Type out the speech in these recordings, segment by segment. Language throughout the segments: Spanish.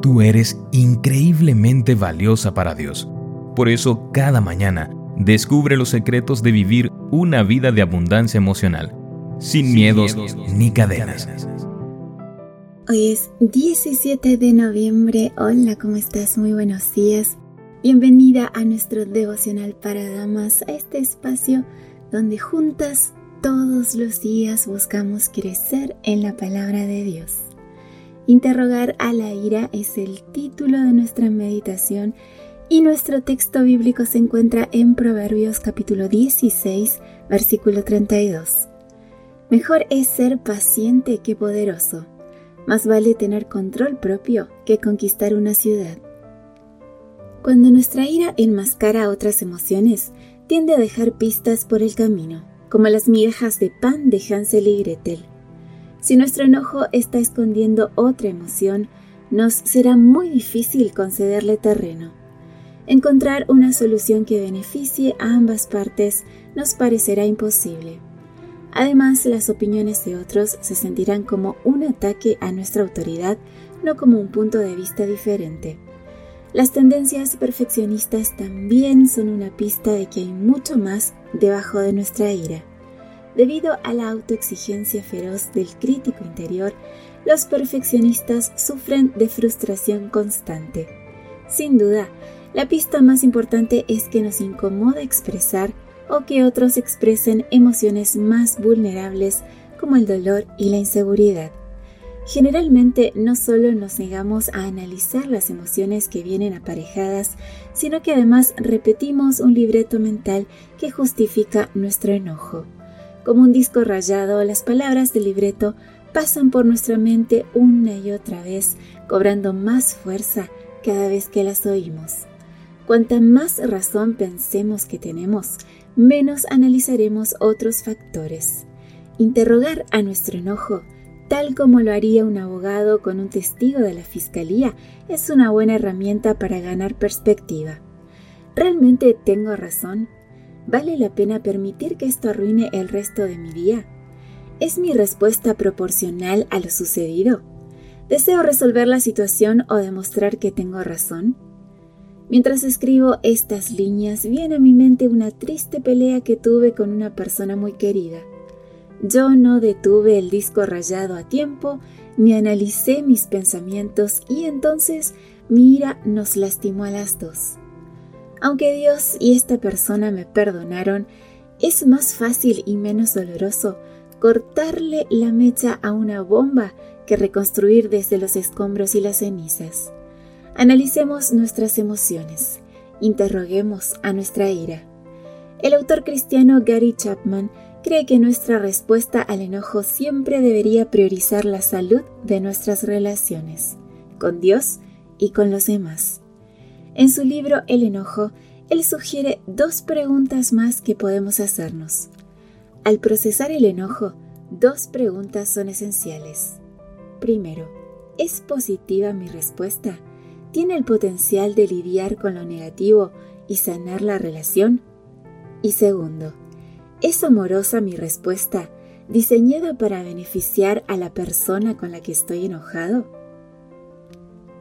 Tú eres increíblemente valiosa para Dios. Por eso, cada mañana, descubre los secretos de vivir una vida de abundancia emocional, sin, miedos, ni cadenas. Hoy es 17 de noviembre. Hola, ¿cómo estás? Muy buenos días. Bienvenida a nuestro devocional para damas, a este espacio donde juntas todos los días buscamos crecer en la palabra de Dios. Interrogar a la ira es el título de nuestra meditación y nuestro texto bíblico se encuentra en Proverbios capítulo 16, versículo 32. Mejor es ser paciente que poderoso. Más vale tener control propio que conquistar una ciudad. Cuando nuestra ira enmascara otras emociones, tiende a dejar pistas por el camino, como las migajas de pan de Hansel y Gretel. Si nuestro enojo está escondiendo otra emoción, nos será muy difícil concederle terreno. Encontrar una solución que beneficie a ambas partes nos parecerá imposible. Además, las opiniones de otros se sentirán como un ataque a nuestra autoridad, no como un punto de vista diferente. Las tendencias perfeccionistas también son una pista de que hay mucho más debajo de nuestra ira. Debido a la autoexigencia feroz del crítico interior, los perfeccionistas sufren de frustración constante. Sin duda, la pista más importante es que nos incomoda expresar o que otros expresen emociones más vulnerables como el dolor y la inseguridad. Generalmente no solo nos negamos a analizar las emociones que vienen aparejadas, sino que además repetimos un libreto mental que justifica nuestro enojo. Como un disco rayado, las palabras del libreto pasan por nuestra mente una y otra vez, cobrando más fuerza cada vez que las oímos. Cuanta más razón pensemos que tenemos, menos analizaremos otros factores. Interrogar a nuestro enojo, tal como lo haría un abogado con un testigo de la fiscalía, es una buena herramienta para ganar perspectiva. ¿Realmente tengo razón? ¿Vale la pena permitir que esto arruine el resto de mi día? ¿Es mi respuesta proporcional a lo sucedido? ¿Deseo resolver la situación o demostrar que tengo razón? Mientras escribo estas líneas, viene a mi mente una triste pelea que tuve con una persona muy querida. Yo no detuve el disco rayado a tiempo, ni analicé mis pensamientos y entonces mi ira nos lastimó a las dos. Aunque Dios y esta persona me perdonaron, es más fácil y menos doloroso cortarle la mecha a una bomba que reconstruir desde los escombros y las cenizas. Analicemos nuestras emociones, interroguemos a nuestra ira. El autor cristiano Gary Chapman cree que nuestra respuesta al enojo siempre debería priorizar la salud de nuestras relaciones, con Dios y con los demás. En su libro El enojo, él sugiere dos preguntas más que podemos hacernos. Al procesar el enojo, dos preguntas son esenciales. Primero, ¿es positiva mi respuesta? ¿Tiene el potencial de lidiar con lo negativo y sanar la relación? Y segundo, ¿es amorosa mi respuesta, diseñada para beneficiar a la persona con la que estoy enojado?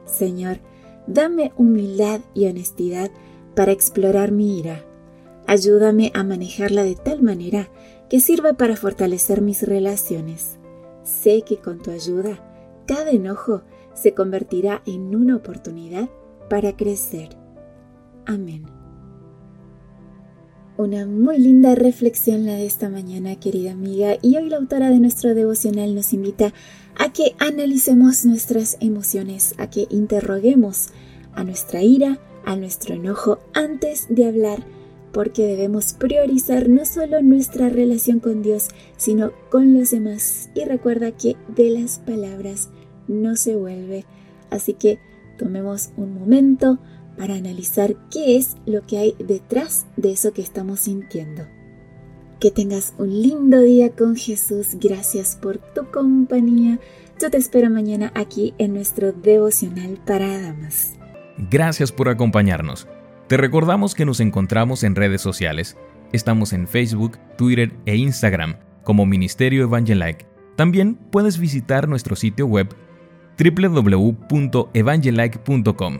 Señor, Dame humildad y honestidad para explorar mi ira. Ayúdame a manejarla de tal manera que sirva para fortalecer mis relaciones. Sé que con tu ayuda, cada enojo se convertirá en una oportunidad para crecer. Amén. Una muy linda reflexión la de esta mañana, querida amiga, y hoy la autora de nuestro devocional nos invita a que analicemos nuestras emociones, a que interroguemos a nuestra ira, a nuestro enojo antes de hablar, porque debemos priorizar no solo nuestra relación con Dios, sino con los demás. Y recuerda que de las palabras no se vuelve, así que tomemos un momento para analizar qué es lo que hay detrás de eso que estamos sintiendo. Que tengas un lindo día con Jesús. Gracias por tu compañía. Yo te espero mañana aquí en nuestro devocional para damas. Gracias por acompañarnos. Te recordamos que nos encontramos en redes sociales. Estamos en Facebook, Twitter e Instagram como Ministerio Evangelike. También puedes visitar nuestro sitio web www.evangelike.com.